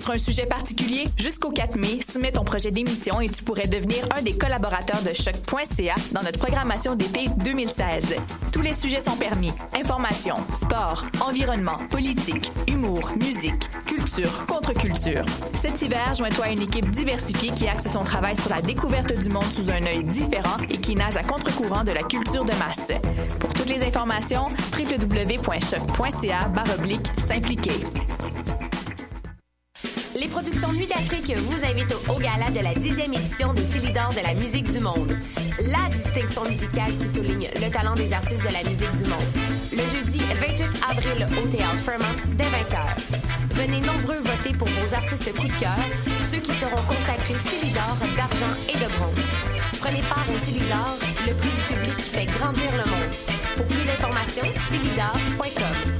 sur un sujet particulier? Jusqu'au 4 mai, soumets ton projet d'émission et tu pourrais devenir un des collaborateurs de choc.ca dans notre programmation d'été 2016. Tous les sujets sont permis. Information, sport, environnement, politique, humour, musique, culture, contre-culture. Cet hiver, joins-toi à une équipe diversifiée qui axe son travail sur la découverte du monde sous un œil différent et qui nage à contre-courant de la culture de masse. Pour toutes les informations, www.choc.ca s'impliquer. Les productions Nuit d'Afrique vous invitent au, gala de la dixième édition des Célidors de la musique du monde. La distinction musicale qui souligne le talent des artistes de la musique du monde. Le jeudi 28 avril au Théâtre Fremont dès 20h. Venez nombreux voter pour vos artistes coup de cœur, ceux qui seront consacrés Célidors d'argent et de bronze. Prenez part au Célidor, le prix du public qui fait grandir le monde. Pour plus d'informations, célidor.com.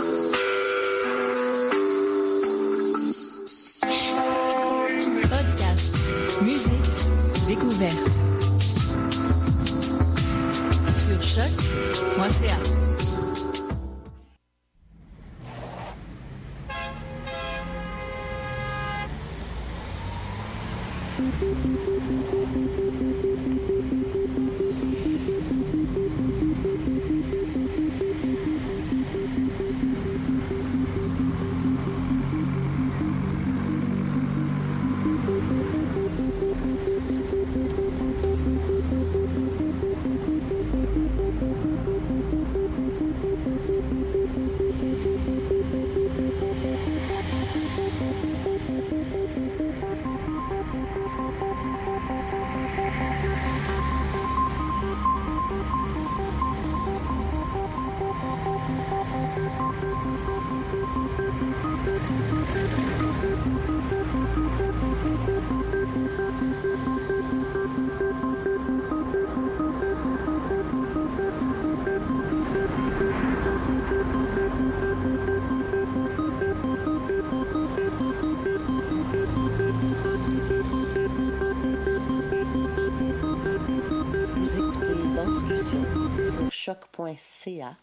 choc.ca.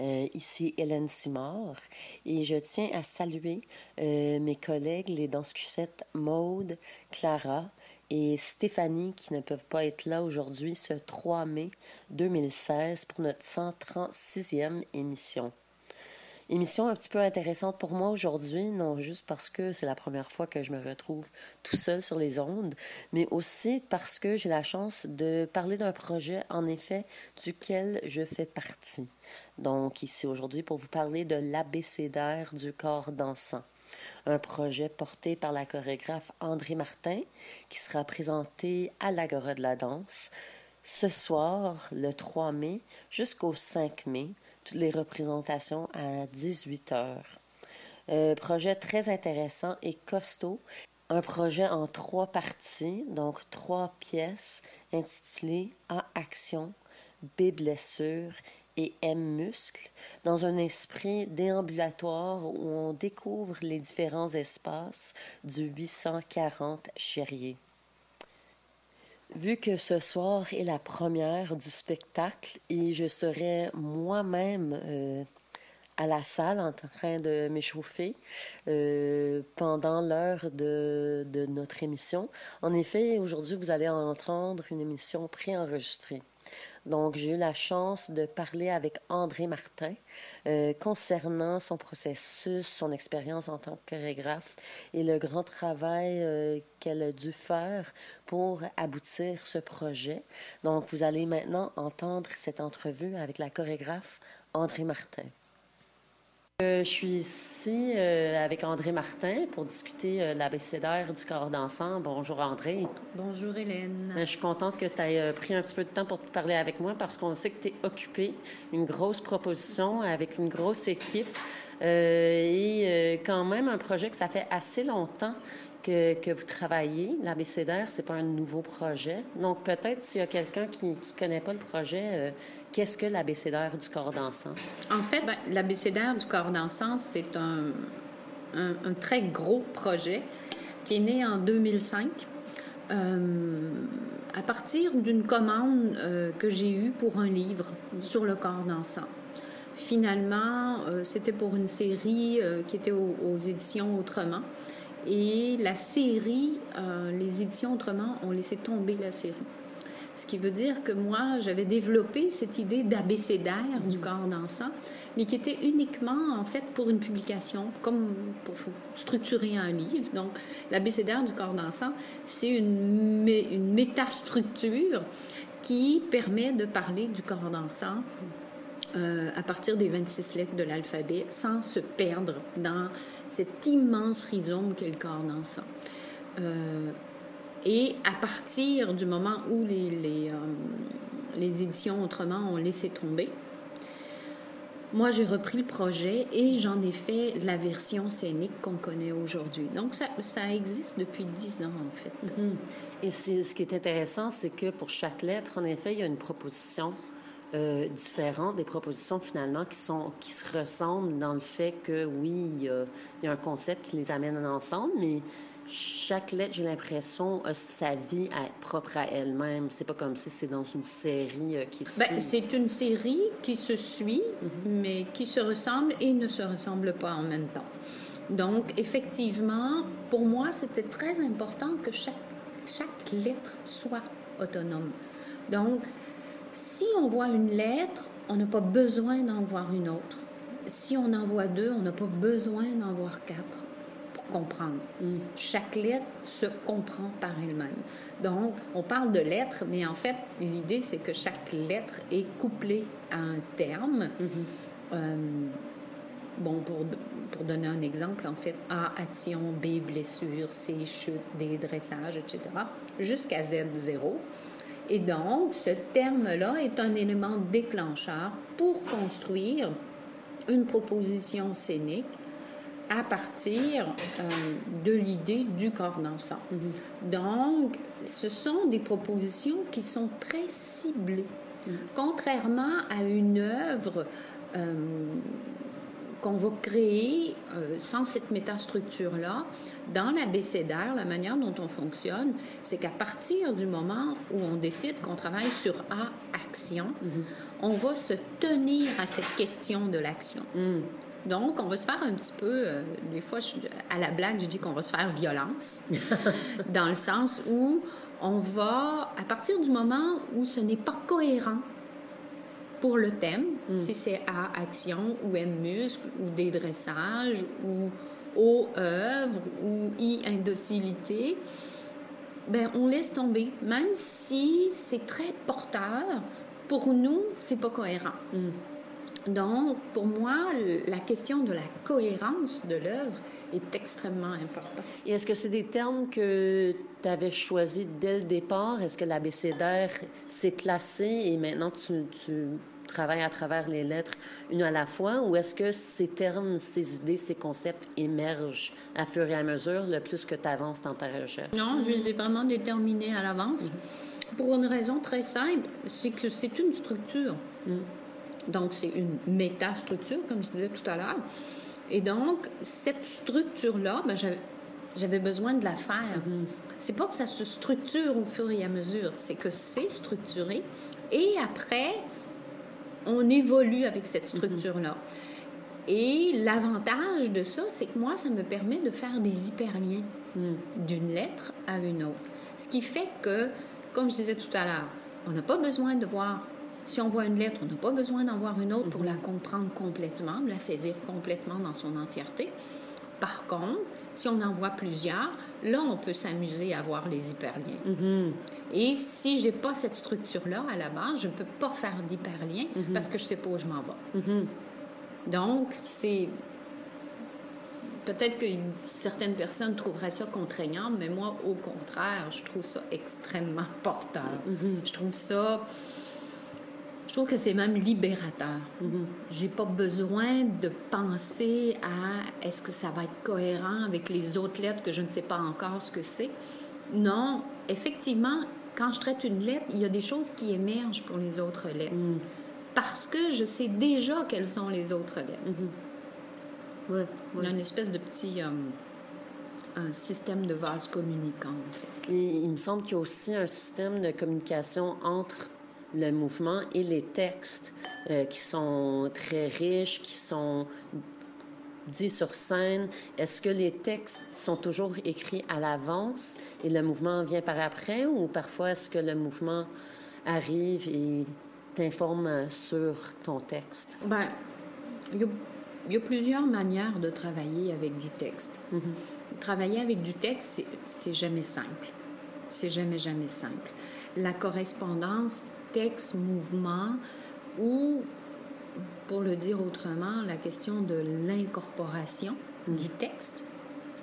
Euh, ici Hélène Simard et je tiens à saluer euh, mes collègues, les danscusettes Maude, Clara et Stéphanie qui ne peuvent pas être là aujourd'hui ce 3 mai 2016 pour notre 136e émission. Émission un petit peu intéressante pour moi aujourd'hui, non juste parce que c'est la première fois que je me retrouve tout seul sur les ondes, mais aussi parce que j'ai la chance de parler d'un projet, en effet, duquel je fais partie. Donc, ici aujourd'hui pour vous parler de l'abécédaire du corps dansant un projet porté par la chorégraphe André Martin qui sera présenté à l'Agora de la danse ce soir, le 3 mai, jusqu'au 5 mai, les représentations à 18 heures. Euh, projet très intéressant et costaud. Un projet en trois parties, donc trois pièces intitulées A Action, B Blessure et M Muscle, dans un esprit déambulatoire où on découvre les différents espaces du 840 Chérier. Vu que ce soir est la première du spectacle et je serai moi-même euh, à la salle en train de m'échauffer euh, pendant l'heure de, de notre émission. En effet, aujourd'hui, vous allez entendre une émission préenregistrée. Donc, j'ai eu la chance de parler avec André Martin euh, concernant son processus, son expérience en tant que chorégraphe et le grand travail euh, qu'elle a dû faire pour aboutir ce projet. Donc, vous allez maintenant entendre cette entrevue avec la chorégraphe André Martin. Euh, je suis ici euh, avec André Martin pour discuter euh, l'abécédaire du corps dansant. Bonjour André. Bonjour Hélène. je suis contente que tu aies pris un petit peu de temps pour te parler avec moi parce qu'on sait que tu es occupée. Une grosse proposition avec une grosse équipe et quand même un projet que ça fait assez longtemps que, que vous travaillez. L'abécédaire, c'est pas un nouveau projet. Donc peut-être s'il y a quelqu'un qui ne connaît pas le projet, Qu'est-ce que l'abécédaire du corps dansant? En fait, ben, l'abécédaire du corps dansant, c'est un, un, très gros projet qui est né en 2005 euh, à partir d'une commande euh, que j'ai eue pour un livre sur le corps dansant. Finalement, euh, c'était pour une série qui était aux, éditions Autrement. Et la série, les éditions Autrement ont laissé tomber la série. Ce qui veut dire que moi, j'avais développé cette idée d'abécédaire du mm. corps dansant, mais qui était uniquement, en fait, pour une publication, comme pour structurer un livre. Donc, l'abécédaire du corps dansant, c'est une, une métastructure qui permet de parler du corps dansant euh, à partir des 26 lettres de l'alphabet sans se perdre dans cet immense rhizome qu'est le corps dansant. Euh, et à partir du moment où les, les, euh, les éditions Autrement ont laissé tomber, moi, j'ai repris le projet et j'en ai fait la version scénique qu'on connaît aujourd'hui. Donc, ça, ça, existe depuis dix ans, en fait. Mhm. Et ce qui est intéressant, c'est que pour chaque lettre, en effet, il y a une proposition euh, différente, des propositions finalement qui, sont, qui se ressemblent dans le fait que, oui, il y a, il y a un concept qui les amène ensemble, mais chaque lettre, j'ai l'impression, a sa vie à propre à elle-même. C'est pas comme si c'est dans une série euh, qui se ben, C'est une série qui se suit, mhm. mais qui se ressemble et ne se ressemble pas en même temps. Donc, effectivement, pour moi, c'était très important que chaque, chaque lettre soit autonome. Donc, si on voit une lettre, on n'a pas besoin d'en voir une autre. Si on en voit deux, on n'a pas besoin d'en voir quatre comprendre. Chaque lettre se comprend par elle-même. Donc, on parle de lettres, mais en fait, l'idée, c'est que chaque lettre est couplée à un terme. Mm-hmm. Euh, bon, pour, pour donner un exemple, en fait, A, action, B, blessure, C, chute, D, dressage, etc., jusqu'à Z, 0. Et donc, ce terme-là est un élément déclencheur pour construire une proposition scénique à partir euh, de l'idée du corps dansant. Mhm. Donc, ce sont des propositions qui sont très ciblées. Mhm. Contrairement à une œuvre euh, qu'on va créer euh, sans cette métastructure-là, dans l'abécédaire, la manière dont on fonctionne, c'est qu'à partir du moment où on décide qu'on travaille sur A, action, mhm. on va se tenir à cette question de l'action. Donc, on va se faire un petit peu, euh, des fois, à la blague, je dis qu'on va se faire violence, dans le sens où on va, à partir du moment où ce n'est pas cohérent pour le thème, mm. si c'est A, action, ou M, muscle, ou dédressage, ou O, œuvre, ou I, indocilité, ben on laisse tomber, même si c'est très porteur, pour nous, c'est pas cohérent. Mm. Donc, pour moi, la question de la cohérence de l'œuvre est extrêmement importante. Et est-ce que c'est des termes que tu avais choisis dès le départ? Est-ce que l'abécédaire s'est placé et maintenant tu, travailles à travers les lettres une à la fois? Ou est-ce que ces termes, ces idées, ces concepts émergent à fur et à mesure le plus que tu avances dans ta recherche? Non, je les ai vraiment déterminés à l'avance. Mm-hmm. Pour une raison très simple, c'est que c'est une structure. Mm. Donc, c'est une métastructure, comme je disais tout à l'heure. Et donc, cette structure-là, ben, j'avais besoin de la faire. Mm-hmm. C'est pas que ça se structure au fur et à mesure, c'est que c'est structuré. Et après, on évolue avec cette mm-hmm. structure-là. Et l'avantage de ça, c'est que moi, ça me permet de faire des hyperliens d'une lettre à une autre. Ce qui fait que, comme je disais tout à l'heure, on n'a pas besoin de voir, si on voit une lettre, on n'a pas besoin d'en voir une autre pour la comprendre complètement, la saisir complètement dans son entièreté. Par contre, si on en voit plusieurs, là, on peut s'amuser à voir les hyperliens. Et si j'ai pas cette structure-là à la base, je ne peux pas faire d'hyperlien parce que je sais pas où je m'en vais. Donc, c'est... Peut-être que certaines personnes trouveraient ça contraignant, mais moi, au contraire, je trouve ça extrêmement porteur. Je trouve ça... Je trouve que c'est même libérateur. J'ai pas besoin de penser à est-ce que ça va être cohérent avec les autres lettres que je ne sais pas encore ce que c'est. Non, effectivement, quand je traite une lettre, il y a des choses qui émergent pour les autres lettres. Parce que je sais déjà quelles sont les autres lettres. Ouais, On a une espèce de petit euh, un système de vase communicant, en fait. Et il me semble qu'il y a aussi un système de communication entre le mouvement et les textes euh, qui sont très riches, qui sont dits sur scène. Est-ce que les textes sont toujours écrits à l'avance et le mouvement vient par après ou parfois est-ce que le mouvement arrive et t'informe sur ton texte? Ben, il y, a, il y a plusieurs manières de travailler avec du texte. Travailler avec du texte, c'est jamais simple. C'est jamais, jamais simple. La correspondance texte-mouvement ou, pour le dire autrement, la question de l'incorporation du texte,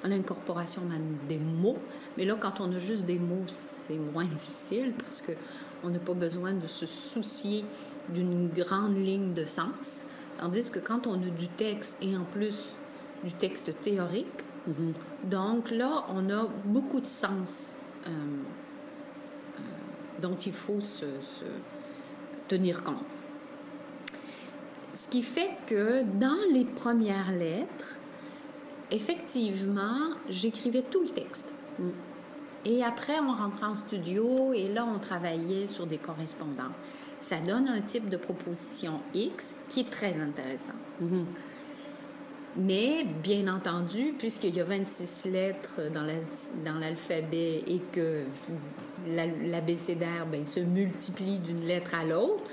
l'incorporation même des mots. Mais là, quand on a juste des mots, c'est moins difficile parce que on n'a pas besoin de se soucier d'une grande ligne de sens. Tandis que quand on a du texte et en plus du texte théorique, donc là, on a beaucoup de sens euh, dont il faut se, se tenir compte. Ce qui fait que dans les premières lettres, effectivement, j'écrivais tout le texte. Et après, on rentrait en studio et là, on travaillait sur des correspondances. Ça donne un type de proposition X qui est très intéressant. Mais, bien entendu, puisqu'il y a 26 lettres dans la- dans l'alphabet et que l'abécédaire ben, se multiplie d'une lettre à l'autre,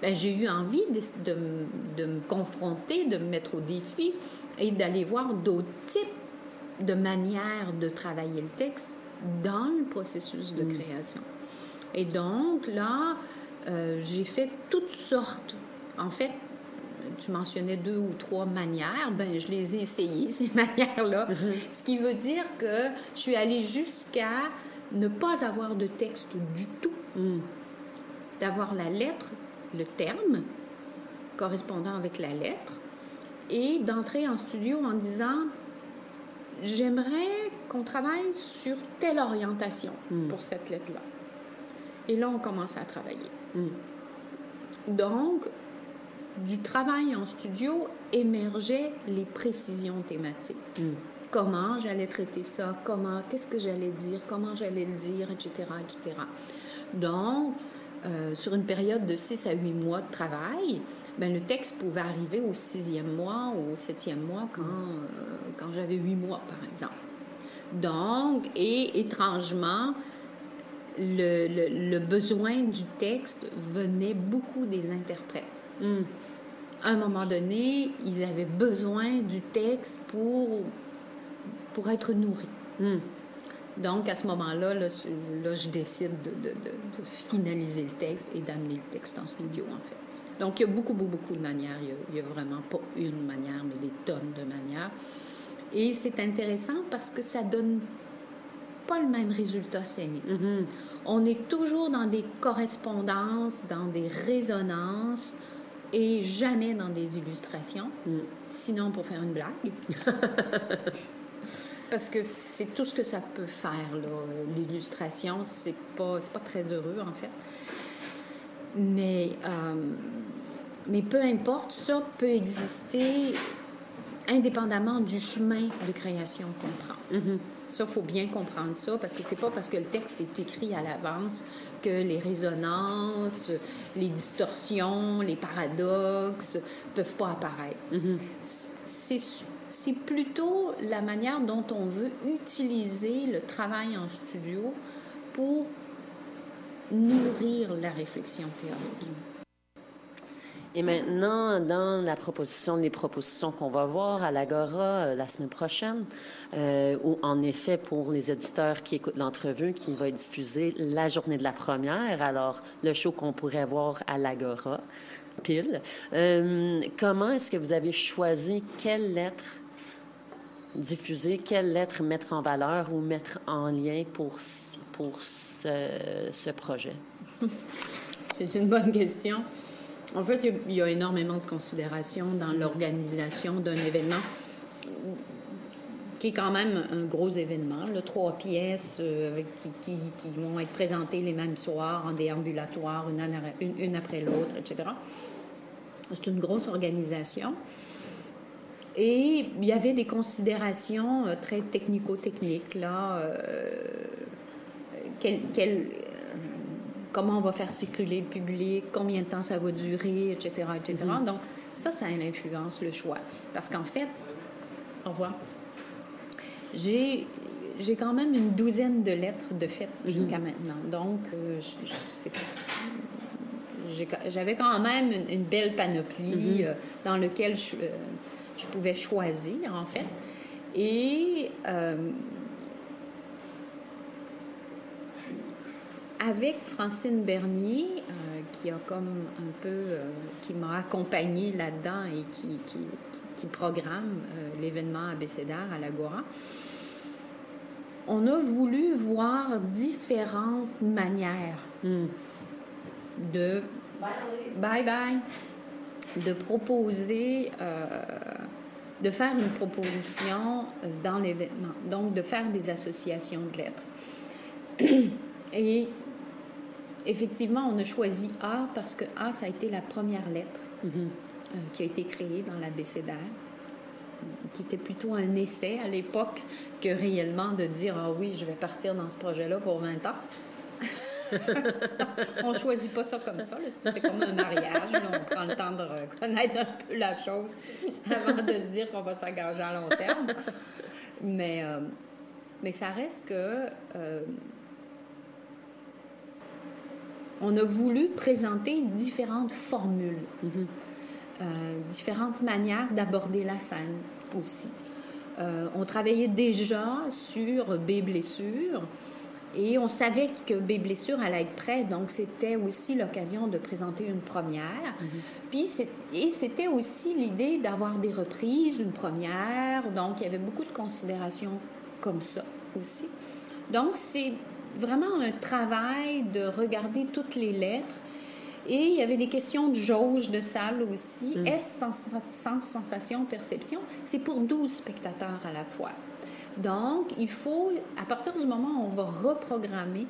ben, j'ai eu envie de, de me confronter, de me mettre au défi et d'aller voir d'autres types de manières de travailler le texte dans le processus de création. Et donc, là, euh, j'ai fait toutes sortes. En fait, tu mentionnais deux ou trois manières, ben je les ai essayées, ces manières-là. Ce qui veut dire que je suis allée jusqu'à ne pas avoir de texte du tout, d'avoir la lettre, le terme correspondant avec la lettre, et d'entrer en studio en disant j'aimerais qu'on travaille sur telle orientation pour cette lettre-là. Et là, on commence à travailler. Donc, du travail en studio émergeaient les précisions thématiques. Comment j'allais traiter ça, comment, qu'est-ce que j'allais dire, comment j'allais le dire, etc., etc. Donc, euh, sur une période de 6 à 8 mois de travail, ben, le texte pouvait arriver au sixième mois ou au septième mois quand, euh, quand j'avais 8 mois, par exemple. Donc, et étrangement, le, le- le besoin du texte venait beaucoup des interprètes. À un moment donné, ils avaient besoin du texte pour, pour être nourris. Donc, à ce moment-là, là, je- là, je décide de, de- de- de finaliser le texte et d'amener le texte en studio, en fait. Donc, il y a beaucoup, beaucoup, beaucoup de manières. Il y a, vraiment pas une manière, mais des tonnes de manières. Et c'est intéressant parce que ça donne pas le même résultat scénique. On est toujours dans des correspondances, dans des résonances et jamais dans des illustrations. Sinon, pour faire une blague. Parce que c'est tout ce que ça peut faire. L'illustration, c'est pas, pas très heureux, en fait. Mais, euh, mais peu importe, ça peut exister indépendamment du chemin de création qu'on prend. Ça, il faut bien comprendre ça, parce que c'est pas parce que le texte est écrit à l'avance que les résonances, les distorsions, les paradoxes peuvent pas apparaître. c'est plutôt la manière dont on veut utiliser le travail en studio pour nourrir la réflexion théorique. Et maintenant, dans la proposition, les propositions qu'on va voir à l'Agora euh, la semaine prochaine, euh, où en effet, pour les auditeurs qui écoutent l'entrevue, qui va être diffusée la journée de la première, alors le show qu'on pourrait voir à l'Agora, pile. Euh, comment est-ce que vous avez choisi quelle lettre diffuser, quelle lettre mettre en valeur ou mettre en lien pour, pour ce, projet? C'est une bonne question. En fait, il y a énormément de considérations dans l'organisation d'un événement qui est quand même un gros événement. Le trois pièces euh, qui, vont être présentées les mêmes soirs en déambulatoire, une, après l'autre, etc. C'est une grosse organisation. Et il y avait des considérations euh, très technico-techniques, là. Euh, quel, comment on va faire circuler le public, combien de temps ça va durer, etc., etc. Mm-hmm. Donc, ça, ça influence le choix. Parce qu'en fait, au revoir, j'ai, j'ai quand même une douzaine de lettres de fait mm-hmm. jusqu'à maintenant. Donc, euh, j'avais quand même une, belle panoplie mm-hmm. euh, dans laquelle je, euh, je, pouvais choisir, en fait. Et avec Francine Bernier, euh, qui a comme un peu, euh, qui m'a accompagnée là-dedans et qui, qui, programme euh, l'événement abécédaire à l'Agora, on a voulu voir différentes manières hmm. de bye bye, de proposer, de faire une proposition dans l'événement, donc de faire des associations de lettres. Et effectivement, on a choisi A parce que A, ça a été la première lettre mhm. euh, qui a été créée dans l'abécédaire, qui était plutôt un essai à l'époque que réellement de dire Ah oui, je vais partir dans ce projet-là pour 20 ans. on choisit pas ça comme ça. C'est comme un mariage. on prend le temps de reconnaître un peu la chose avant de se dire qu'on va s'engager à long terme. Mais, euh, mais ça reste que euh, on a voulu présenter différentes formules, mhm. euh, différentes manières d'aborder la scène aussi. Euh, on travaillait déjà sur B blessures et on savait que B blessures allait être prêt, donc c'était aussi l'occasion de présenter une première. Mhm. Puis et c'était aussi l'idée d'avoir des reprises, une première, donc il y avait beaucoup de considérations comme ça aussi. Donc c'est vraiment un travail de regarder toutes les lettres. Et il y avait des questions de jauge de salle aussi. Mm. S sans, sensation, perception, c'est pour 12 spectateurs à la fois. Donc, il faut, à partir du moment où on va reprogrammer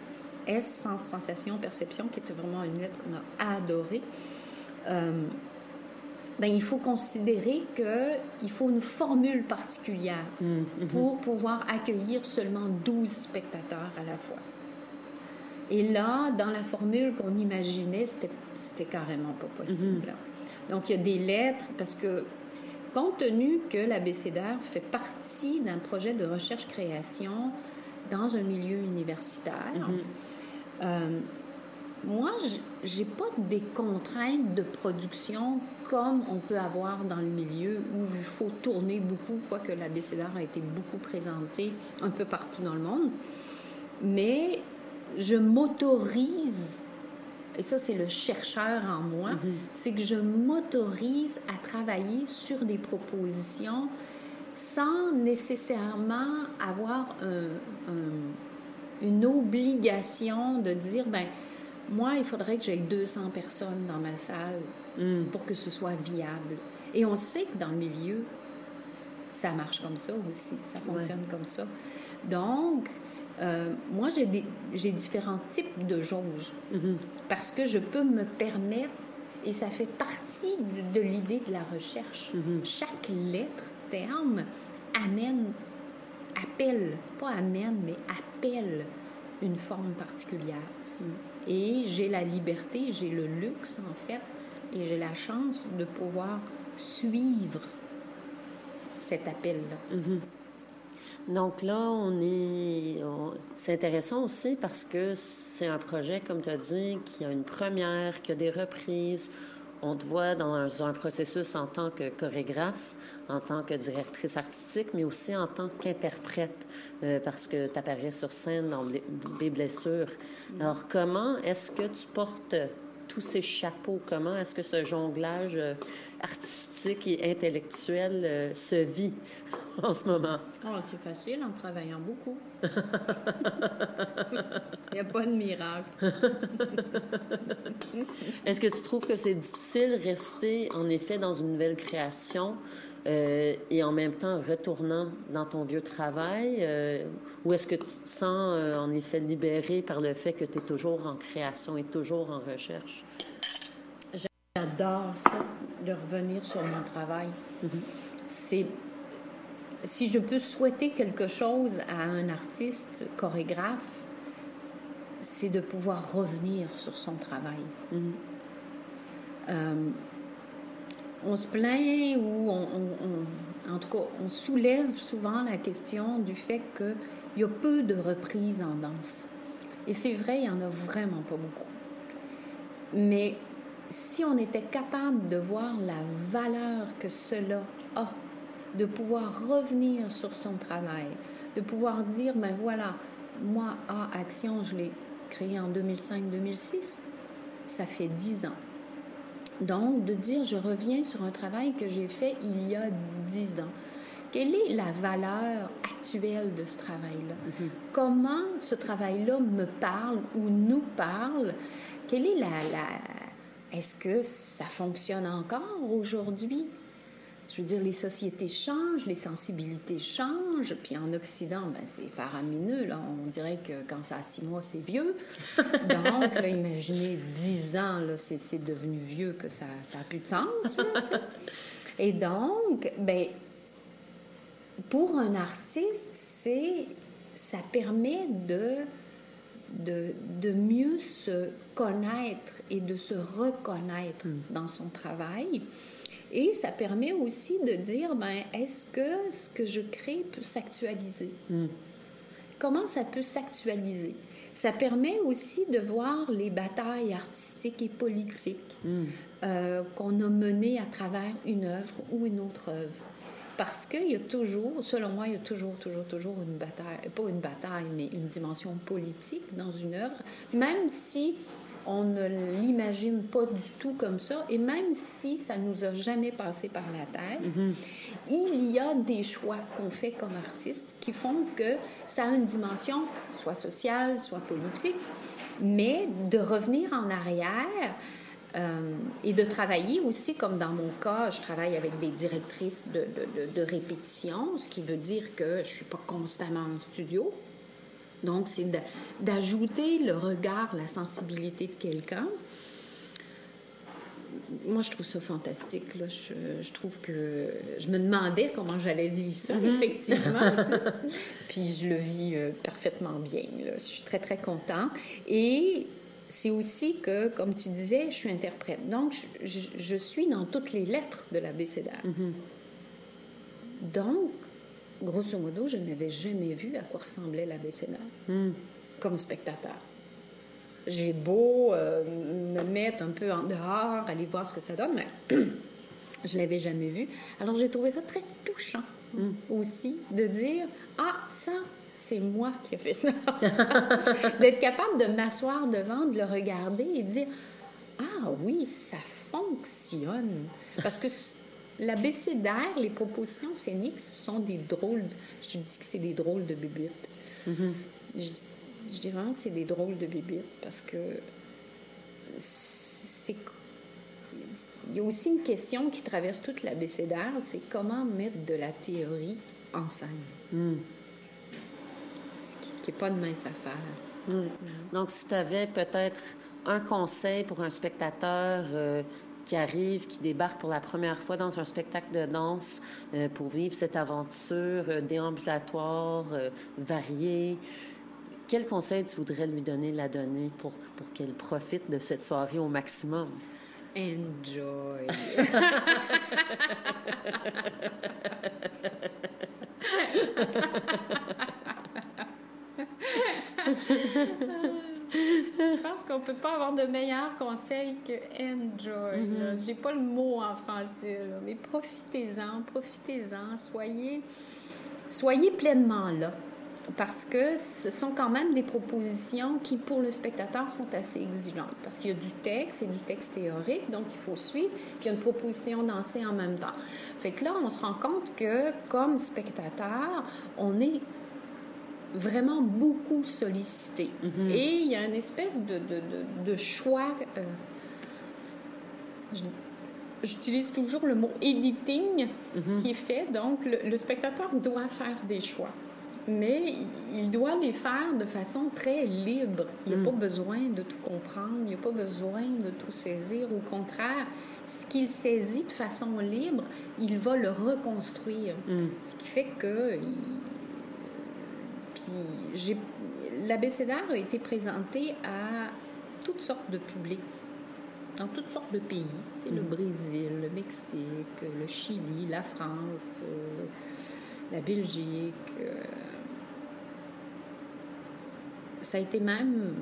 S sans sensation, perception, qui était vraiment une lettre qu'on a adorée, euh, ben, il faut considérer qu'il faut une formule particulière mm, mm-hmm. pour pouvoir accueillir seulement 12 spectateurs à la fois. Et là, dans la formule qu'on imaginait, c'était carrément pas possible. Mhm. Donc, il y a des lettres, parce que compte tenu que l'abécédaire fait partie d'un projet de recherche-création dans un milieu universitaire, mhm. euh, moi, j'ai pas des contraintes de production comme on peut avoir dans le milieu où il faut tourner beaucoup, quoique l'abécédaire a été beaucoup présenté un peu partout dans le monde. Mais je m'autorise, et ça c'est le chercheur en moi, mhm. c'est que je m'autorise à travailler sur des propositions sans nécessairement avoir une obligation de dire, ben moi, il faudrait que j'aie 200 personnes dans ma salle mm. pour que ce soit viable. Et on sait que dans le milieu, ça marche comme ça aussi, ça fonctionne comme ça. Donc, euh, moi, j'ai différents types de jauges mhm. parce que je peux me permettre, et ça fait partie de, l'idée de la recherche. Mhm. Chaque lettre, terme, amène, appelle, pas amène, mais appelle une forme particulière. Mhm. Et j'ai la liberté, j'ai le luxe, en fait, et j'ai la chance de pouvoir suivre cet appel-là. Donc là, on est. C'est intéressant aussi parce que c'est un projet, comme tu as dit, qui a une première, qui a des reprises. On te voit dans un, processus en tant que chorégraphe, en tant que directrice artistique, mais aussi en tant qu'interprète, euh, parce que tu apparais sur scène dans des blessures. Alors, comment est-ce que tu portes tous ces chapeaux? Comment est-ce que ce jonglage euh, artistique et intellectuel euh, se vit en ce moment? Oh, c'est facile en travaillant beaucoup. Il n'y a pas de miracle. Est-ce que tu trouves que c'est difficile rester, en effet, dans une nouvelle création euh, et en même temps retournant dans ton vieux travail? Euh, ou est-ce que tu te sens, euh, en effet, libéré par le fait que tu es toujours en création et toujours en recherche? J'adore ça, de revenir sur mon travail. Mm-hmm. C'est si je peux souhaiter quelque chose à un artiste, chorégraphe, c'est de pouvoir revenir sur son travail. Mm-hmm. Euh, on se plaint ou on, en tout cas, on soulève souvent la question du fait qu'il y a peu de reprises en danse. Et c'est vrai, il n'y en a vraiment pas beaucoup. Mais si on était capable de voir la valeur que cela a de pouvoir revenir sur son travail, de pouvoir dire, ben voilà, moi, A Action, je l'ai créé en 2005-2006, ça fait dix ans. Donc, de dire, je reviens sur un travail que j'ai fait il y a dix ans. Quelle est la valeur actuelle de ce travail-là? Mm-hmm. Comment ce travail-là me parle ou nous parle? Quelle est la... la... Est-ce que ça fonctionne encore aujourd'hui? Je veux dire, les sociétés changent, les sensibilités changent, puis en Occident, ben, c'est faramineux. Là. On dirait que quand ça a six mois, c'est vieux. Donc, là, imaginez dix ans, là, c'est, devenu vieux que ça n'a plus de sens. Et donc, ben, pour un artiste, c'est, ça permet de, de, de, mieux se connaître et de se reconnaître mm. dans son travail. Et ça permet aussi de dire, ben, est-ce que ce que je crée peut s'actualiser? Hmm. Comment ça peut s'actualiser? Ça permet aussi de voir les batailles artistiques et politiques hmm. euh, qu'on a menées à travers une œuvre ou une autre œuvre. Parce qu'il y a toujours, selon moi, il y a toujours, toujours, toujours une bataille, pas une bataille, mais une dimension politique dans une œuvre, même si on ne l'imagine pas du tout comme ça. Et même si ça nous a jamais passé par la tête, mhm. il y a des choix qu'on fait comme artiste qui font que ça a une dimension soit sociale, soit politique, mais de revenir en arrière. Euh, et de travailler aussi, comme dans mon cas, je travaille avec des directrices de, de répétition, ce qui veut dire que je ne suis pas constamment en studio. Donc, c'est d'ajouter le regard, la sensibilité de quelqu'un. Moi, je trouve ça fantastique. Là. Je, trouve que je me demandais comment j'allais vivre ça, mhm. effectivement. Puis je le vis euh, parfaitement bien. Je suis très, très contente. Et c'est aussi que, comme tu disais, je suis interprète. Donc, je, suis dans toutes les lettres de la BCDR. Mhm. Donc, grosso modo, je n'avais jamais vu à quoi ressemblait la BCNA hmm. comme spectateur. J'ai beau euh, me mettre un peu en dehors, aller voir ce que ça donne, mais je ne l'avais jamais vu. Alors j'ai trouvé ça très touchant hmm. aussi de dire Ah, ça, c'est moi qui ai fait ça. D'être capable de m'asseoir devant, de le regarder et dire Ah oui, ça fonctionne. Parce que la d'air, les propositions scéniques, ce sont des drôles. Je dis que c'est des drôles de bibites. Mm-hmm. je, dis vraiment que c'est des drôles de bibites parce que c'est. Il y a aussi une question qui traverse toute la d'air, c'est comment mettre de la théorie en scène. Mm. Qui n'est pas de mince affaire. Donc, si tu avais peut-être un conseil pour un spectateur euh, qui arrive, qui débarque pour la première fois dans un spectacle de danse euh, pour vivre cette aventure euh, déambulatoire, variée. Quel conseil tu voudrais lui donner, la donner pour, pour qu'elle profite de cette soirée au maximum? Enjoy. Je pense qu'on peut pas avoir de meilleur conseil que enjoy. là. J'ai pas le mot en français, là, mais profitez-en, profitez-en, soyez, soyez pleinement là. Parce que ce sont quand même des propositions qui, pour le spectateur, sont assez exigeantes. Parce qu'il y a du texte et du texte théorique, donc il faut suivre, puis il y a une proposition dansée en même temps. Fait que là, on se rend compte que, comme spectateur, on est vraiment beaucoup sollicité. Et il y a une espèce de, de, de, de choix. euh, J'utilise toujours le mot editing qui est fait. Donc, le, le spectateur doit faire des choix. Mais il- doit les faire de façon très libre. Il n'y a pas besoin de tout comprendre, il n'y a pas besoin de tout saisir. Au contraire, ce qu'il saisit de façon libre, il va le reconstruire. Ce qui fait que il- puis l'abécédaire a été présenté à toutes sortes de publics, dans toutes sortes de pays. C'est le Brésil, le Mexique, le Chili, la France, euh, la Belgique. euh. Ça a été même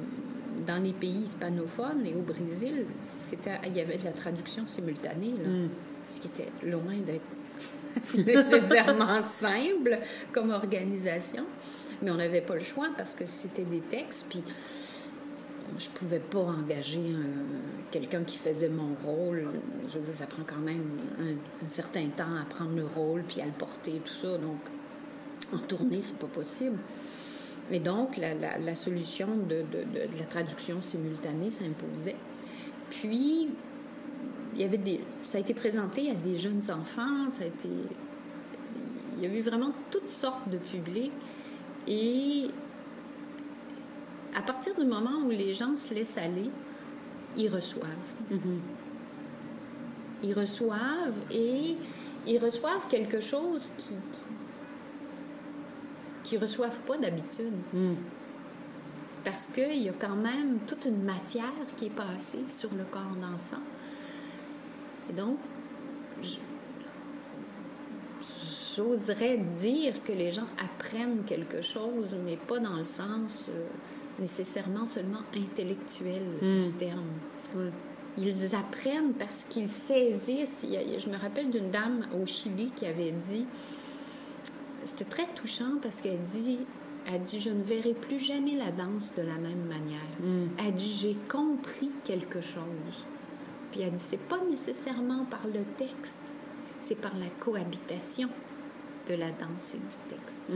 dans les pays hispanophones et au Brésil, c'était, il y avait de la traduction simultanée, là, ce qui était loin d'être nécessairement simple comme organisation. Mais on n'avait pas le choix parce que c'était des textes, puis je pouvais pas engager un- quelqu'un qui faisait mon rôle. Je veux dire, ça prend quand même un, certain temps à prendre le rôle, puis à le porter, tout ça. Donc, en tournée, c'est pas possible. Et donc, la, solution de la traduction simultanée s'imposait. Puis, il y avait des, ça a été présenté à des jeunes enfants, ça a été, il y a eu vraiment toutes sortes de publics. Et à partir du moment où les gens se laissent aller, ils reçoivent. Ils reçoivent et ils reçoivent quelque chose qui, qui reçoivent pas d'habitude. Parce qu'il y a quand même toute une matière qui est passée sur le corps dansant. Et donc, je- j'oserais dire que les gens apprennent quelque chose, mais pas dans le sens euh, nécessairement seulement intellectuel du terme. Ils apprennent parce qu'ils saisissent. Je me rappelle d'une dame au Chili qui avait dit, c'était très touchant parce qu'elle dit, elle dit, je ne verrai plus jamais la danse de la même manière. Elle dit, j'ai compris quelque chose. Puis elle dit, c'est pas nécessairement par le texte, c'est par la cohabitation de la danse et du texte.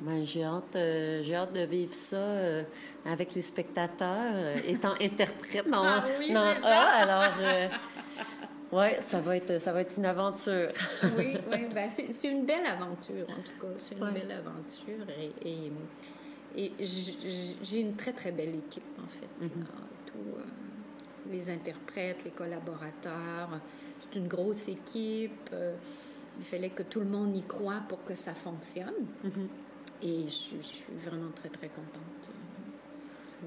Ben, j'ai hâte, euh, j'ai hâte de vivre ça euh, avec les spectateurs, euh, étant interprète dans, Ah oui, dans c'est A. Alors, ouais, ça va être, ça va être une aventure. oui, oui ben c'est une belle aventure, en tout cas. C'est une Ouais. belle aventure. Et, et, j'ai une très, très belle équipe, en fait. Là. Euh, les interprètes, les collaborateurs. C'est une grosse équipe. Il fallait que tout le monde y croit pour que ça fonctionne. Mhm. Et je, suis- je suis vraiment très, très contente.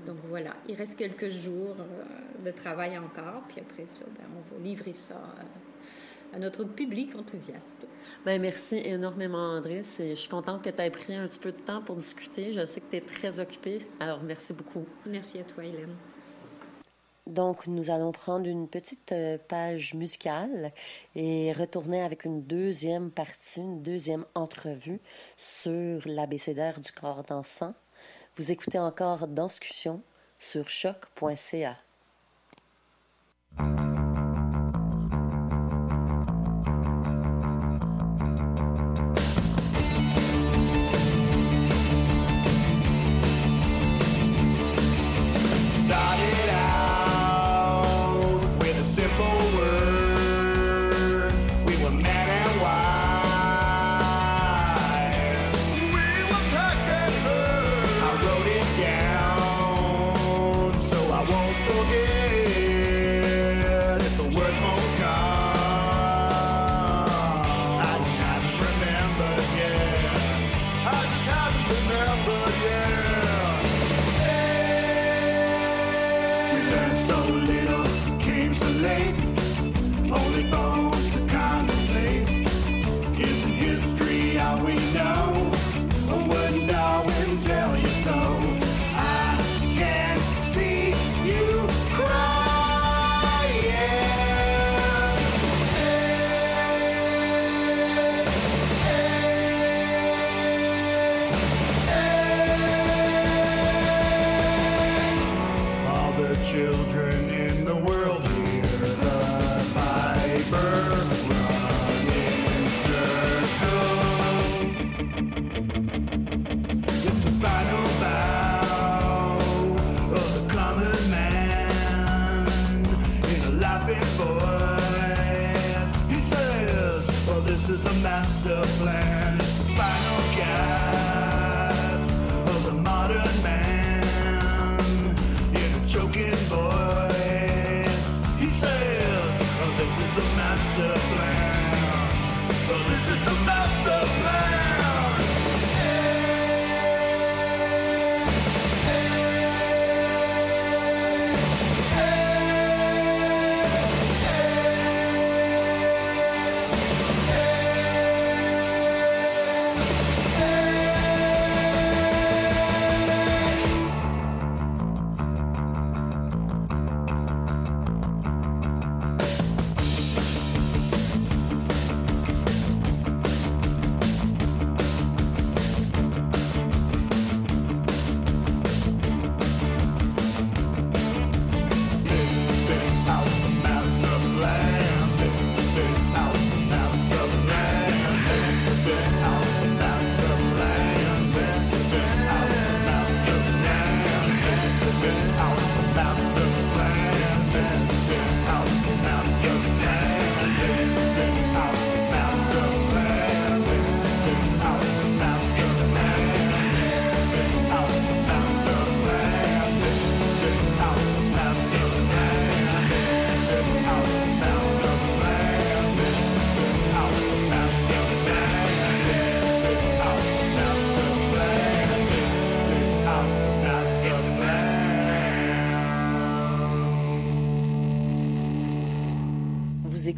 Donc voilà, il reste quelques jours euh, de travail encore, puis après ça, ben, on va livrer ça euh, à notre public enthousiaste. Ben, merci énormément, André. Je suis contente que tu aies pris un petit peu de temps pour discuter. Je sais que tu es très occupée. Alors, merci beaucoup. Merci à toi, Hélène. Donc, nous allons prendre une petite euh, page musicale et retourner avec une deuxième partie, une deuxième entrevue sur l'abécédaire du corps dansant. Vous écoutez encore Danscussion sur choc.ca.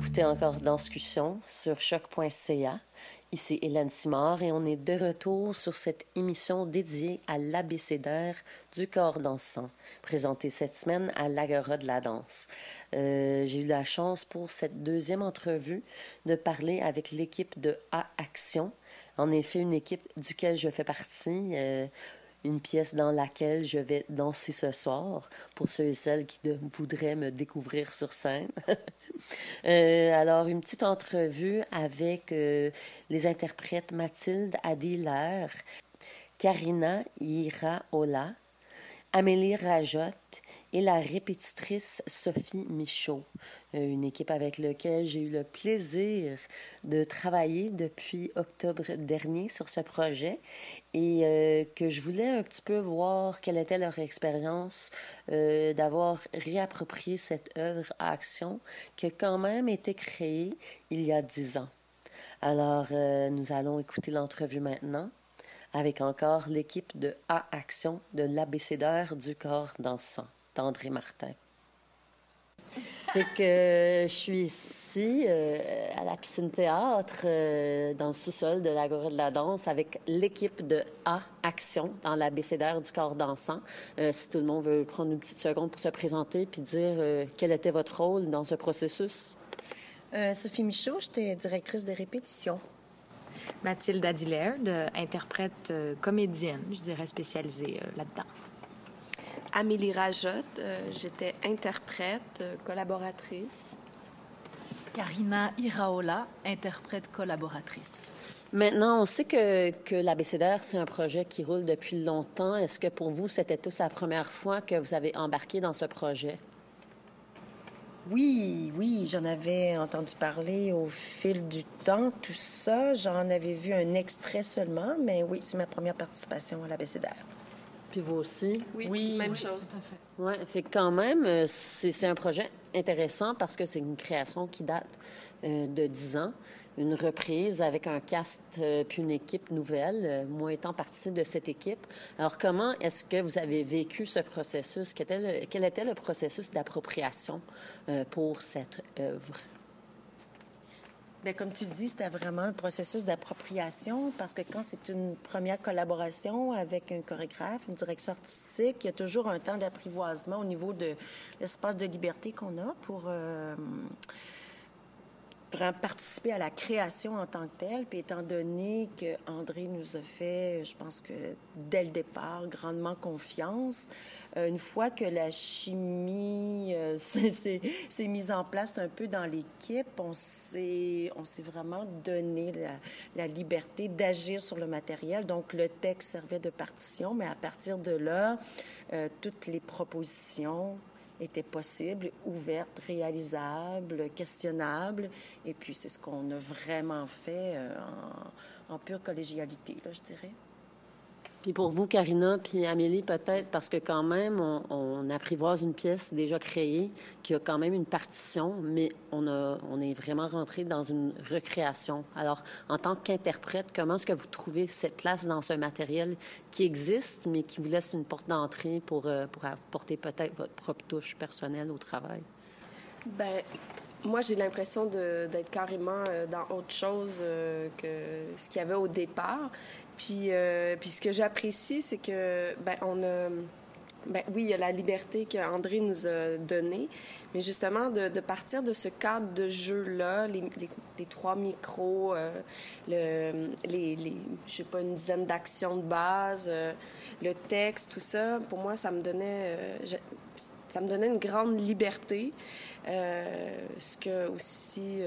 écoutez encore Danscussion sur choc.ca. Ici Hélène Simard et on est de retour sur cette émission dédiée à l'abécédaire du corps dansant, présentée cette semaine à l'Agora de la danse. Euh, J'ai eu la chance pour cette deuxième entrevue de parler avec l'équipe de A Action. En effet, une équipe duquel je fais partie. euh, une pièce dans laquelle je vais danser ce soir pour ceux et celles qui voudraient me découvrir sur scène. Euh, alors, une petite entrevue avec euh, les interprètes Mathilde Adiller, Karina Iraola, Amélie Rajotte et la répétitrice Sophie Michaud, Euh, une équipe avec laquelle j'ai eu le plaisir de travailler depuis octobre dernier sur ce projet et euh, que je voulais un petit peu voir quelle était leur expérience euh, d'avoir réapproprié cette œuvre à action qui a quand même été créée il y a dix ans. Alors, nous allons écouter l'entrevue maintenant avec encore l'équipe de A Action de l'abécédaire du corps dansant d'André Martin. Fait que euh, je suis ici euh, à la piscine théâtre euh, dans le sous-sol de l'Agora de la danse avec l'équipe de A Action dans l'abécédaire du corps dansant. Euh, si tout le monde veut prendre une petite seconde pour se présenter puis dire euh, quel était votre rôle dans ce processus? Euh, Sophie Michaud, j'étais directrice de répétition. Mathilde Adiller, de interprète euh, comédienne, je dirais spécialisée euh, là-dedans. Amélie Rajotte, euh, j'étais interprète, euh, collaboratrice. Karina Iraola, interprète collaboratrice. Maintenant, on sait que, que l'abécédaire, c'est un projet qui roule depuis longtemps. Est-ce que pour vous, c'était tous la première fois que vous avez embarqué dans ce projet? Oui, oui, j'en avais entendu parler au fil du temps, tout ça. J'en avais vu un extrait seulement, mais oui, c'est ma première participation à l'abécédaire. Puis vous aussi? Oui, même chose. Oui, fait que quand même, euh, c'est c'est un projet intéressant parce que c'est une création qui date euh, de 10 ans. une reprise avec un cast euh, puis une équipe nouvelle, euh, moi étant partie de cette équipe. Alors, comment est-ce que vous avez vécu ce processus? Quel était le, quel était le processus d'appropriation euh, pour cette œuvre? Bien, comme tu le dis, c'était vraiment un processus d'appropriation parce que quand c'est une première collaboration avec un chorégraphe, une direction artistique, il y a toujours un temps d'apprivoisement au niveau de l'espace de liberté qu'on a pour euh, participer à la création en tant que telle. Puis étant donné que André nous a fait, je pense que dès le départ, grandement confiance, euh, une fois que la chimie euh, s'est mise en place un peu dans l'équipe, on s'est vraiment donné la, la liberté d'agir sur le matériel. Donc le texte servait de partition, mais à partir de là, euh, toutes les propositions étaient possibles, ouvertes, réalisables, questionnables. Et puis, c'est ce qu'on a vraiment fait euh, en, pure collégialité, je dirais. Puis pour vous, Karina, puis Amélie, peut-être, parce que quand même, on, on apprivoise une pièce déjà créée, qui a quand même une partition, mais on, a, on est vraiment rentré dans une recréation. Alors, en tant qu'interprète, comment est-ce que vous trouvez cette place dans ce matériel qui existe, mais qui vous laisse une porte d'entrée pour, euh, pour apporter peut-être votre propre touche personnelle au travail? Ben, moi, j'ai l'impression d'être carrément euh, dans autre chose euh, que ce qu'il y avait au départ. Puis, euh, puis ce que j'apprécie, c'est que, ben, on a. Ben, oui, il y a la liberté qu'André nous a donnée, mais justement, de, partir de ce cadre de jeu-là, les, les- trois micros, euh, le, les, les, sais pas, une dizaine d'actions de base, euh, le texte, tout ça, pour moi, ça me donnait, euh, ça me donnait une grande liberté. Ce que aussi.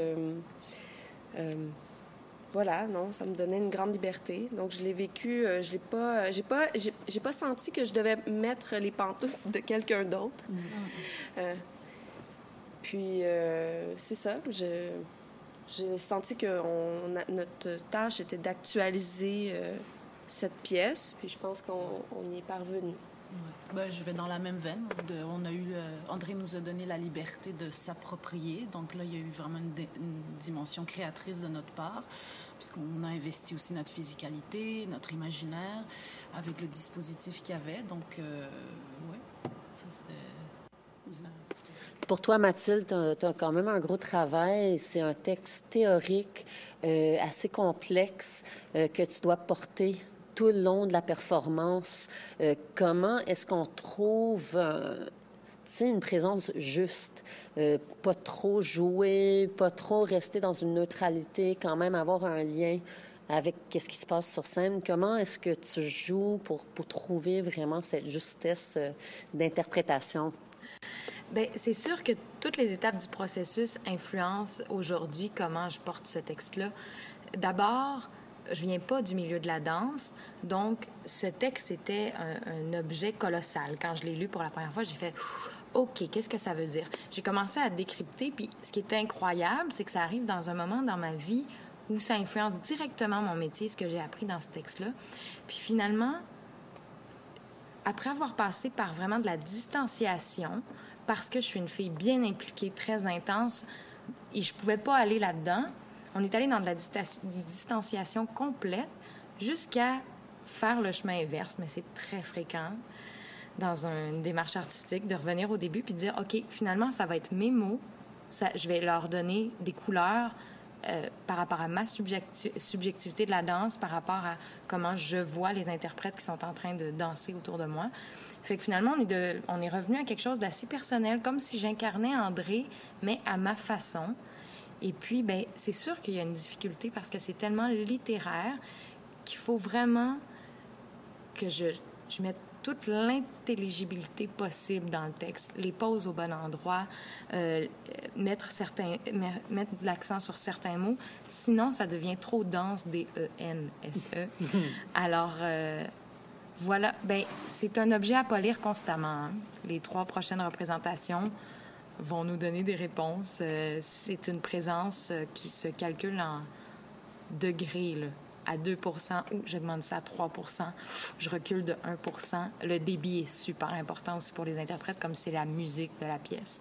Voilà, non, ça me donnait une grande liberté. Donc je l'ai vécu, euh, je l'ai pas, j'ai pas, j'ai pas senti que je devais mettre les pantoufles de quelqu'un d'autre. Euh, puis euh, c'est ça, j'ai senti que on a- notre tâche était d'actualiser cette pièce, puis je pense qu'on on y est parvenu. Ben, je vais dans la même veine. De- on a eu, euh, André nous a donné la liberté de s'approprier. Donc là, il y a eu vraiment une dimension créatrice de notre part, puisqu'on a investi aussi notre physicalité, notre imaginaire, avec le dispositif qu'il y avait. Donc, euh, ouais, ça c'était... Pour toi, Mathilde, tu as, quand même un gros travail. C'est un texte théorique euh, assez complexe euh, que tu dois porter tout le long de la performance. Comment est-ce qu'on trouve une présence juste, euh, pas trop jouer, pas trop rester dans une neutralité, quand même avoir un lien avec qu'est-ce qui se passe sur scène. Comment est-ce que tu joues pour, pour trouver vraiment cette justesse euh, d'interprétation? Bien, c'est sûr que toutes les étapes du processus influencent aujourd'hui comment je porte ce texte-là. D'abord, je viens pas du milieu de la danse, donc ce texte était un, un objet colossal. Quand je l'ai lu pour la première fois, j'ai fait OK, qu'est-ce que ça veut dire? J'ai commencé à décrypter, puis ce qui est incroyable, c'est que ça arrive dans un moment dans ma vie où ça influence directement mon métier, ce que j'ai appris dans ce texte-là. Puis finalement, après avoir passé par vraiment de la distanciation, parce que je suis une fille bien impliquée, très intense, et je pouvais pas aller là-dedans, on est allé dans de la dista- distanciation complète jusqu'à faire le chemin inverse, mais c'est très fréquent dans un- une démarche artistique de revenir au début puis de dire, OK, finalement, ça va être mes mots, je vais leur donner des couleurs euh, par rapport à ma subjecti- subjectivité de la danse, par rapport à comment je vois les interprètes qui sont en train de danser autour de moi. Fait que finalement, on est, de, on est revenu à quelque chose d'assez personnel, comme si j'incarnais André, mais à ma façon. Et puis, ben, c'est sûr qu'il y a une difficulté parce que c'est tellement littéraire qu'il faut vraiment que je, je mette toute l'intelligibilité possible dans le texte, les pauses au bon endroit, euh, mettre, certains, me- mettre de l'accent sur certains mots. Sinon, ça devient trop dense, D-E-N-S-E. Alors, euh, voilà. Ben, c'est un objet à polir constamment. hein. Les trois prochaines représentations vont nous donner des réponses. Euh, c'est une présence qui se calcule en degrés, là. À 2 ou j'augmente ça à 3% je recule de 1% Le débit est super important aussi pour les interprètes, comme c'est la musique de la pièce.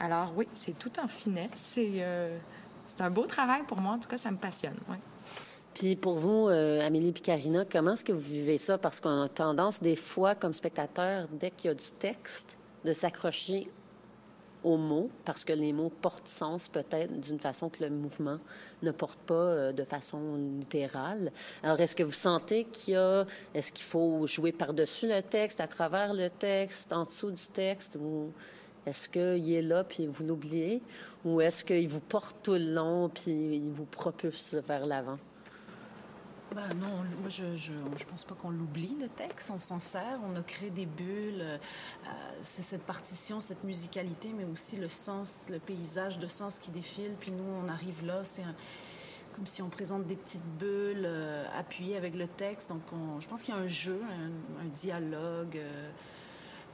Alors oui, c'est tout en finesse. C'est euh, c'est un beau travail pour moi. En tout cas, ça me passionne. Ouais. Puis pour vous, euh, Amélie Picarina, comment est-ce que vous vivez ça? Parce qu'on a tendance des fois, comme spectateur, dès qu'il y a du texte, de s'accrocher aux mots, parce que les mots portent sens peut-être d'une façon que le mouvement ne porte pas euh, de façon littérale. Alors, est-ce que vous sentez qu'il y a, est-ce qu'il faut jouer par-dessus le texte, à travers le texte, en dessous du texte, ou est-ce qu'il est là puis vous l'oubliez, ou est-ce qu'il vous porte tout le long puis il vous propulse vers l'avant? Ben non, moi je, je, je pense pas qu'on l'oublie le texte, on s'en sert, on a créé des bulles, euh, c'est cette partition, cette musicalité, mais aussi le sens, le paysage de sens qui défile, puis nous on arrive là, c'est comme si on présente des petites bulles euh, appuyées avec le texte, donc on, je pense qu'il y a un jeu, un, dialogue.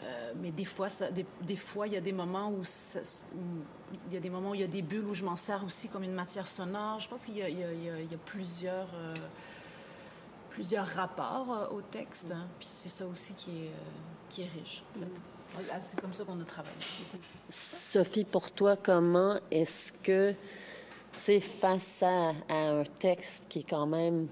Euh, mais des fois, des, des, fois, il y a des moments où, il y a des moments il y a des bulles où je m'en sers aussi comme une matière sonore. Je pense qu'il y, a, plusieurs, plusieurs rapports euh, au texte. Hein. Puis c'est ça aussi qui est, qui est riche. En fait. C'est comme ça qu'on a travaillé. Sophie, pour toi, comment est-ce que, tu sais, face à, à, un texte qui est quand même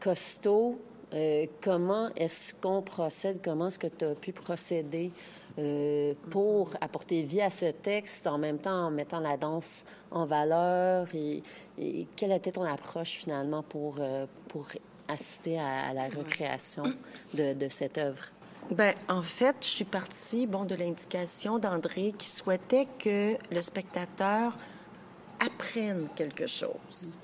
costaud, euh, comment est-ce qu'on procède? Comment est-ce que tu as pu procéder euh, pour apporter vie à ce texte en même temps en mettant la danse en valeur? Et, et quelle était ton approche finalement pour, euh, pour assister à, à, la recréation de, de cette œuvre? Ben, en fait, je suis partie bon, de l'indication d'André qui souhaitait que le spectateur apprenne quelque chose.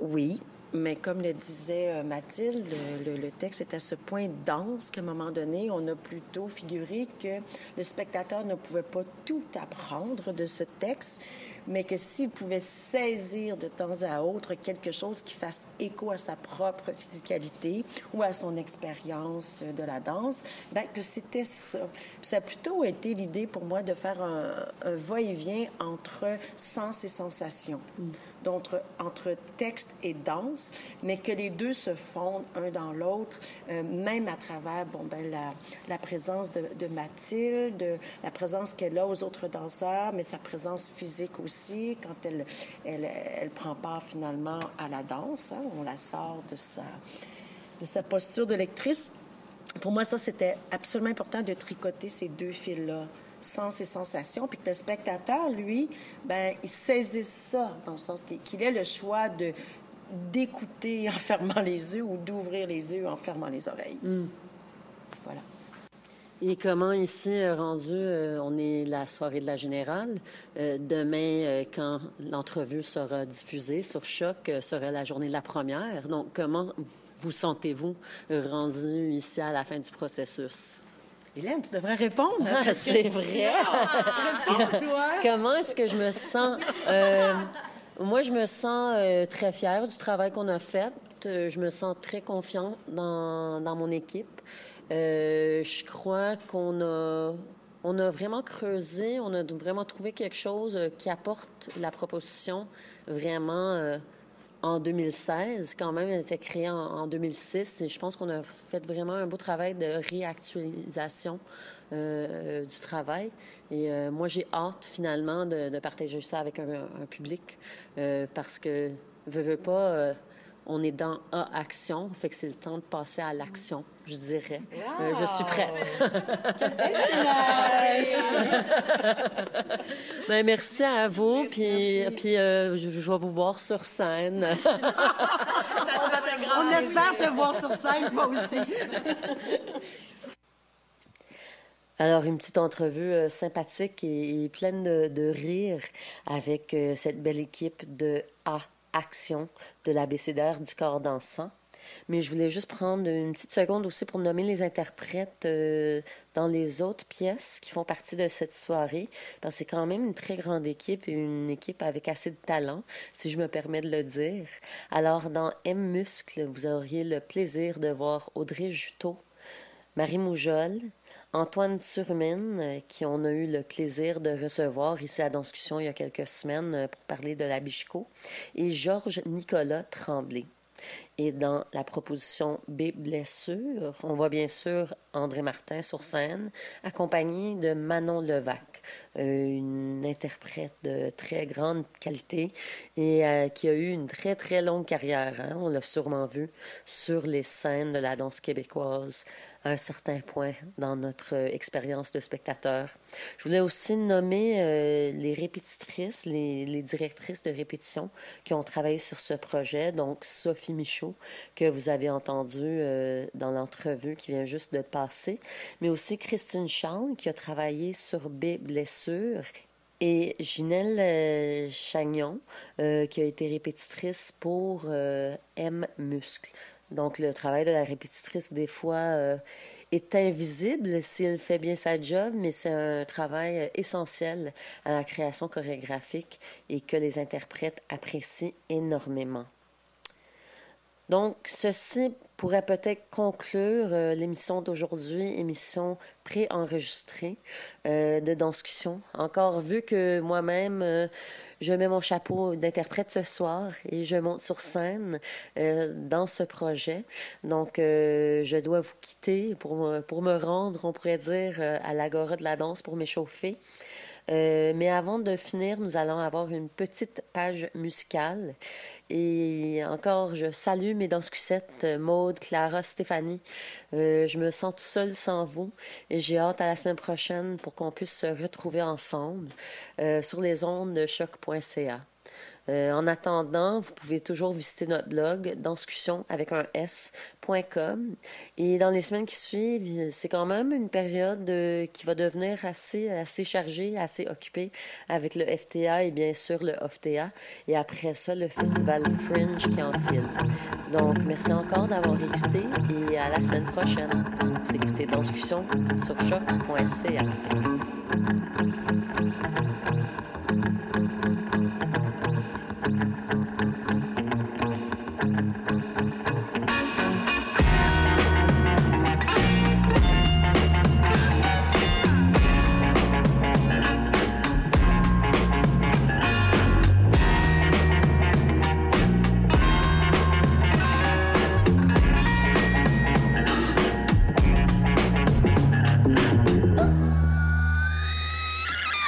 Oui, mais comme le disait Mathilde, le, texte est à ce point dense qu'à un moment donné, on a plutôt figuré que le spectateur ne pouvait pas tout apprendre de ce texte, mais que s'il pouvait saisir de temps à autre quelque chose qui fasse écho à sa propre physicalité ou à son expérience de la danse, ben, que c'était ça. Ça a plutôt été l'idée pour moi de faire un, un va-et-vient entre sens et sensation. Mm entre, texte et danse, mais que les deux se fondent un dans l'autre, euh, même à travers bon, ben, la, présence de, de Mathilde, la présence qu'elle a aux autres danseurs, mais sa présence physique aussi, quand elle, elle, elle prend part finalement à la danse. Hein, on la sort de sa, de sa posture de lectrice. Pour moi, ça, c'était absolument important de tricoter ces deux fils-là sens et sensations, puis que le spectateur, lui, ben, il saisisse ça, dans le sens qu'il ait le choix de d'écouter en fermant les yeux ou d'ouvrir les yeux en fermant les oreilles. Mm. Voilà. Et comment ici, euh, rendu, euh, on est la soirée de la générale. Euh, demain, euh, quand l'entrevue sera diffusée sur Choc, sera la journée de la première. Donc, comment vous sentez-vous rendu ici à la fin du processus? Hélène, tu devrais répondre. Ah, c'est vrai. Comment est-ce que je me sens? Euh, moi, je me sens euh, très fière du travail qu'on a fait. Euh, je me sens très confiante dans, dans mon équipe. Je crois qu'on a, on a vraiment creusé, on a vraiment trouvé quelque chose qui apporte la proposition vraiment en 2016. Quand même, elle été créée en, en 2006 et je pense qu'on a fait vraiment un beau travail de réactualisation euh, du travail. Et euh, moi, j'ai hâte finalement de, partager ça avec un, un public euh, parce que, veux, veux pas, on est dans A action, fait que c'est le temps de passer à l'action, je dirais. Wow. Euh, je suis prête. ben, merci à vous, puis, puis euh, je, je, vais vous voir sur scène. On espère te voir sur scène, toi aussi. Alors, une petite entrevue euh, sympathique et, et pleine de, de rire avec cette belle équipe de A action de l'abécédaire du corps dansant. Mais je voulais juste prendre une petite seconde aussi pour nommer les interprètes euh, dans les autres pièces qui font partie de cette soirée, parce que c'est quand même une très grande équipe et une équipe avec assez de talent, si je me permets de le dire. Alors, dans M Muscle, vous auriez le plaisir de voir Audrey Juteau, Marie Moujol, Antoine Turmine, euh, qui on a eu le plaisir de recevoir ici à Danscussion il y a quelques semaines euh, pour parler de la Bichico, et Georges Nicolas Tremblay. Et dans la proposition B blessure, on voit bien sûr André Martin sur scène, accompagné de Manon Levac, euh, une interprète de très grande qualité et qui a eu une très très longue carrière. Hein. On l'a sûrement vu sur les scènes de la danse québécoise à un certain point dans notre euh, expérience de spectateur. Je voulais aussi nommer euh, les répétitrices, les, directrices de répétition qui ont travaillé sur ce projet. Donc, Sophie Michaud, que vous avez entendu euh, dans l'entrevue qui vient juste de passer, mais aussi Christine Charles qui a travaillé sur B blessure et Ginelle Chagnon, qui a été répétitrice pour M Muscle. Donc, le travail de la répétitrice, des fois, euh, est invisible s'il fait bien sa job, mais c'est un travail essentiel à la création chorégraphique et que les interprètes apprécient énormément. Donc, ceci pourrait peut-être conclure euh, l'émission d'aujourd'hui, émission préenregistrée euh, de discussion. Encore vu que moi-même, euh, je mets mon chapeau d'interprète ce soir et je monte sur scène euh, dans ce projet. Donc, euh, je dois vous quitter pour, pour me rendre, on pourrait dire, euh, à l'Agora de la danse pour m'échauffer. Euh, mais avant de finir, nous allons avoir une petite page musicale. Et encore, je salue mes danscusettes, Maude, Clara, Stéphanie. Euh, je me sens tout seul sans vous et j'ai hâte à la semaine prochaine pour qu'on puisse se retrouver ensemble euh, sur les ondes de choc.ca. Euh, en attendant, vous pouvez toujours visiter notre blog danscussion avec un s.com. Et dans les semaines qui suivent, c'est quand même une période euh, qui va devenir assez, assez chargée, assez occupée avec le FTA et bien sûr le OFTA. Et après ça, le festival Fringe qui enfile. Donc, merci encore d'avoir écouté et à la semaine prochaine. Vous écoutez Danscussion sur choc.ca.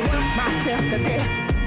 Work myself to death.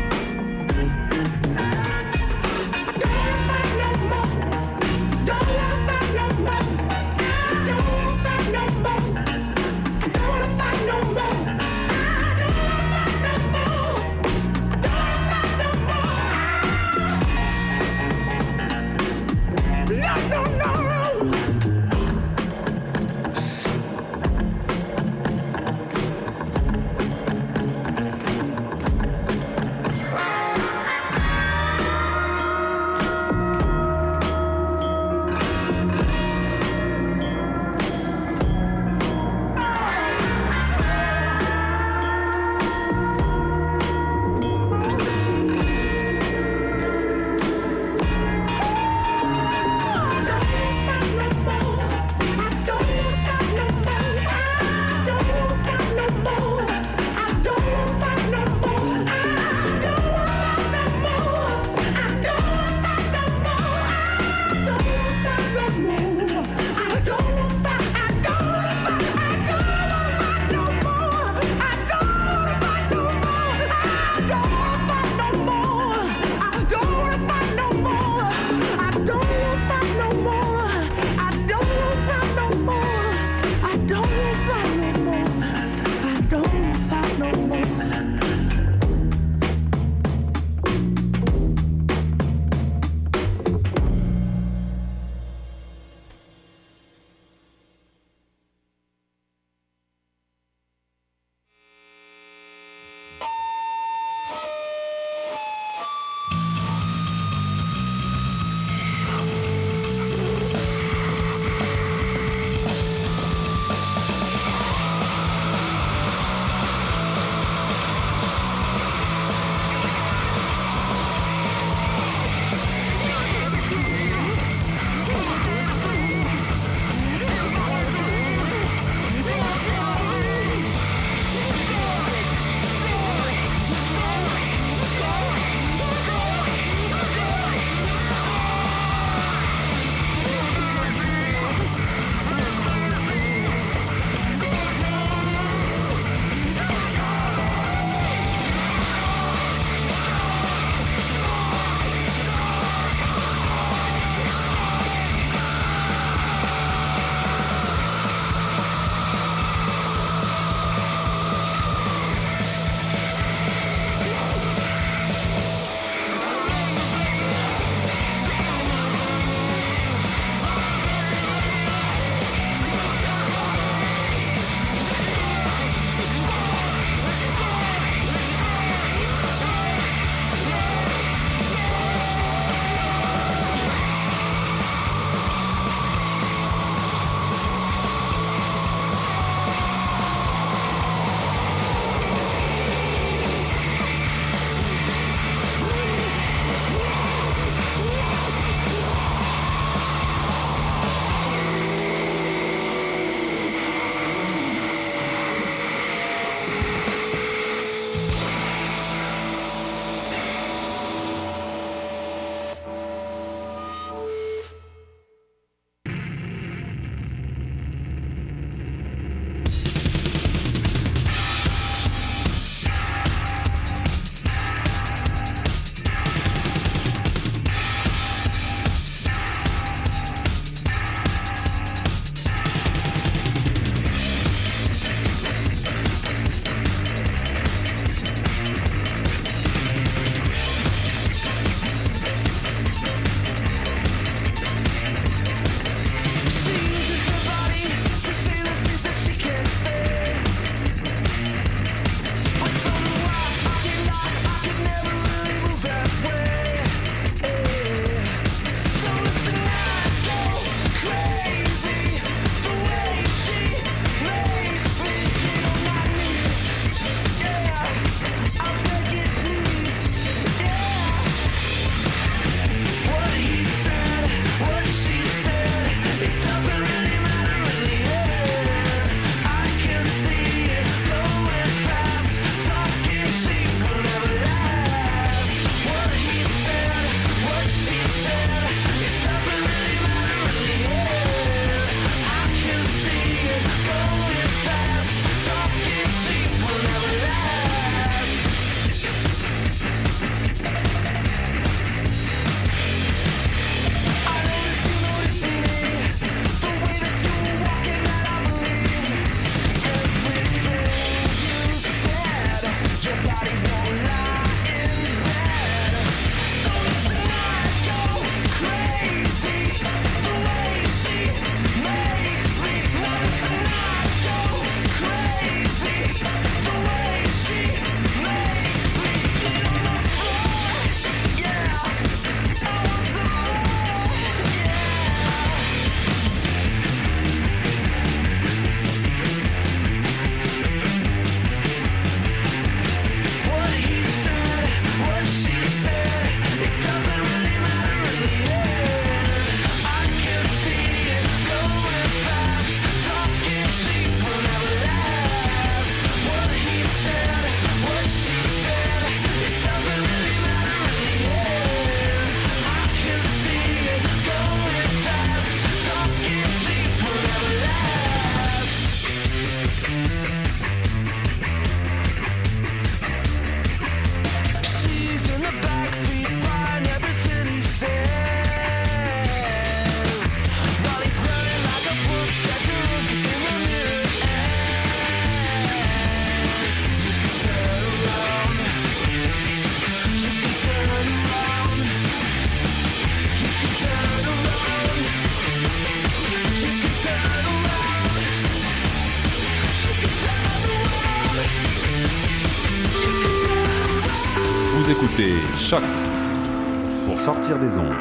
Des ondes.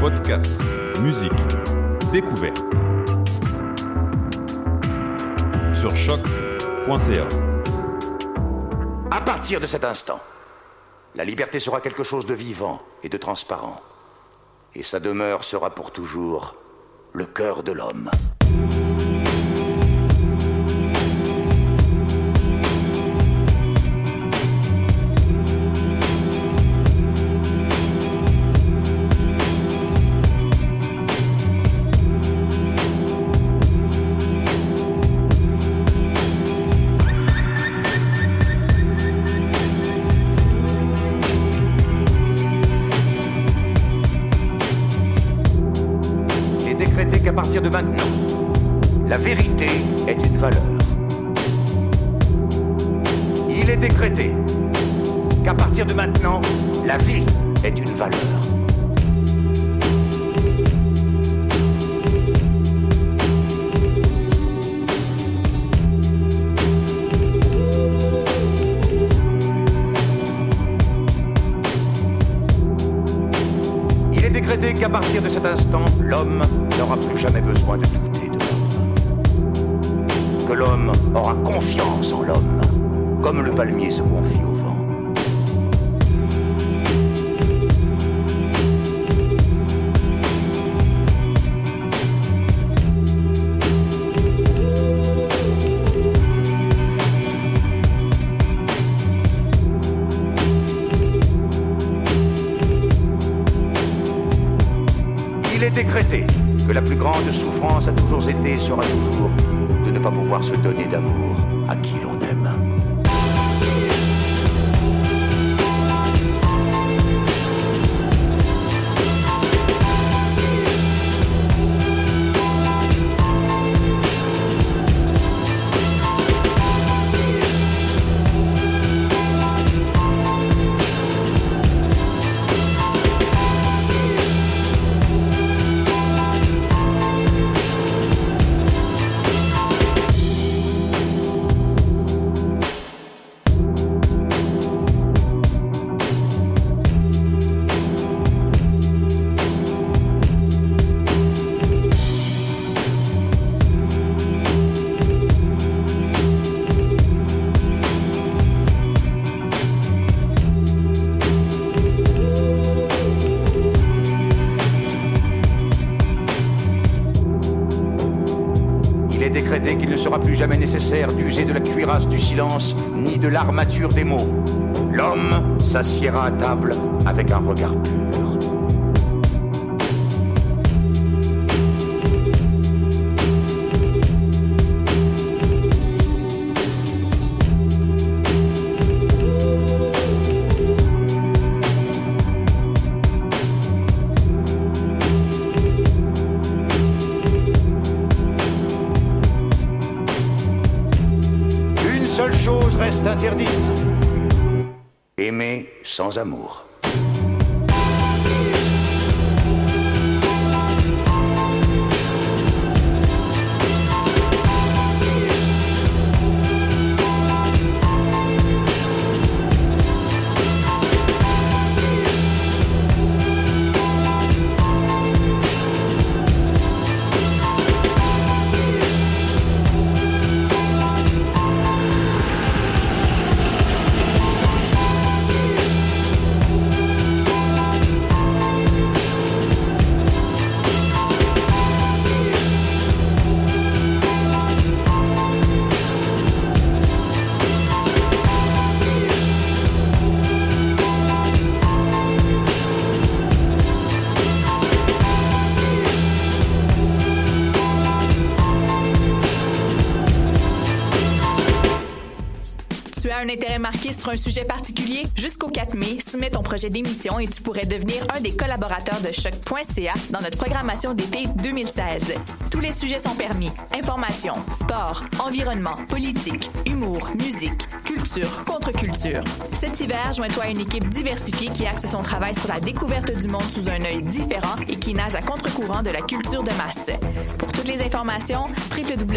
Podcast, musique, découverte. Sur choc.ca. À partir de cet instant, la liberté sera quelque chose de vivant et de transparent. Et sa demeure sera pour toujours le cœur de l'homme. Qu'à partir de cet instant, l'homme n'aura plus jamais besoin de douter de l'homme. Que l'homme aura confiance en l'homme, comme le palmier se confie au grande souffrance a toujours été et sera toujours de ne pas pouvoir se donner d'amour à qui l'on des mots. L'homme s'assiera à table avec un regard pur. Sans sur un sujet particulier? Jusqu'au 4 mai, soumets ton projet d'émission et tu pourrais devenir un des collaborateurs de choc.ca dans notre programmation d'été 2016. Tous les sujets sont permis. Information, sport, environnement, politique, humour, musique, culture, contre-culture. Cet hiver, joins-toi à une équipe diversifiée qui axe son travail sur la découverte du monde sous un œil différent et qui nage à contre-courant de la culture de masse. Pour toutes les informations, www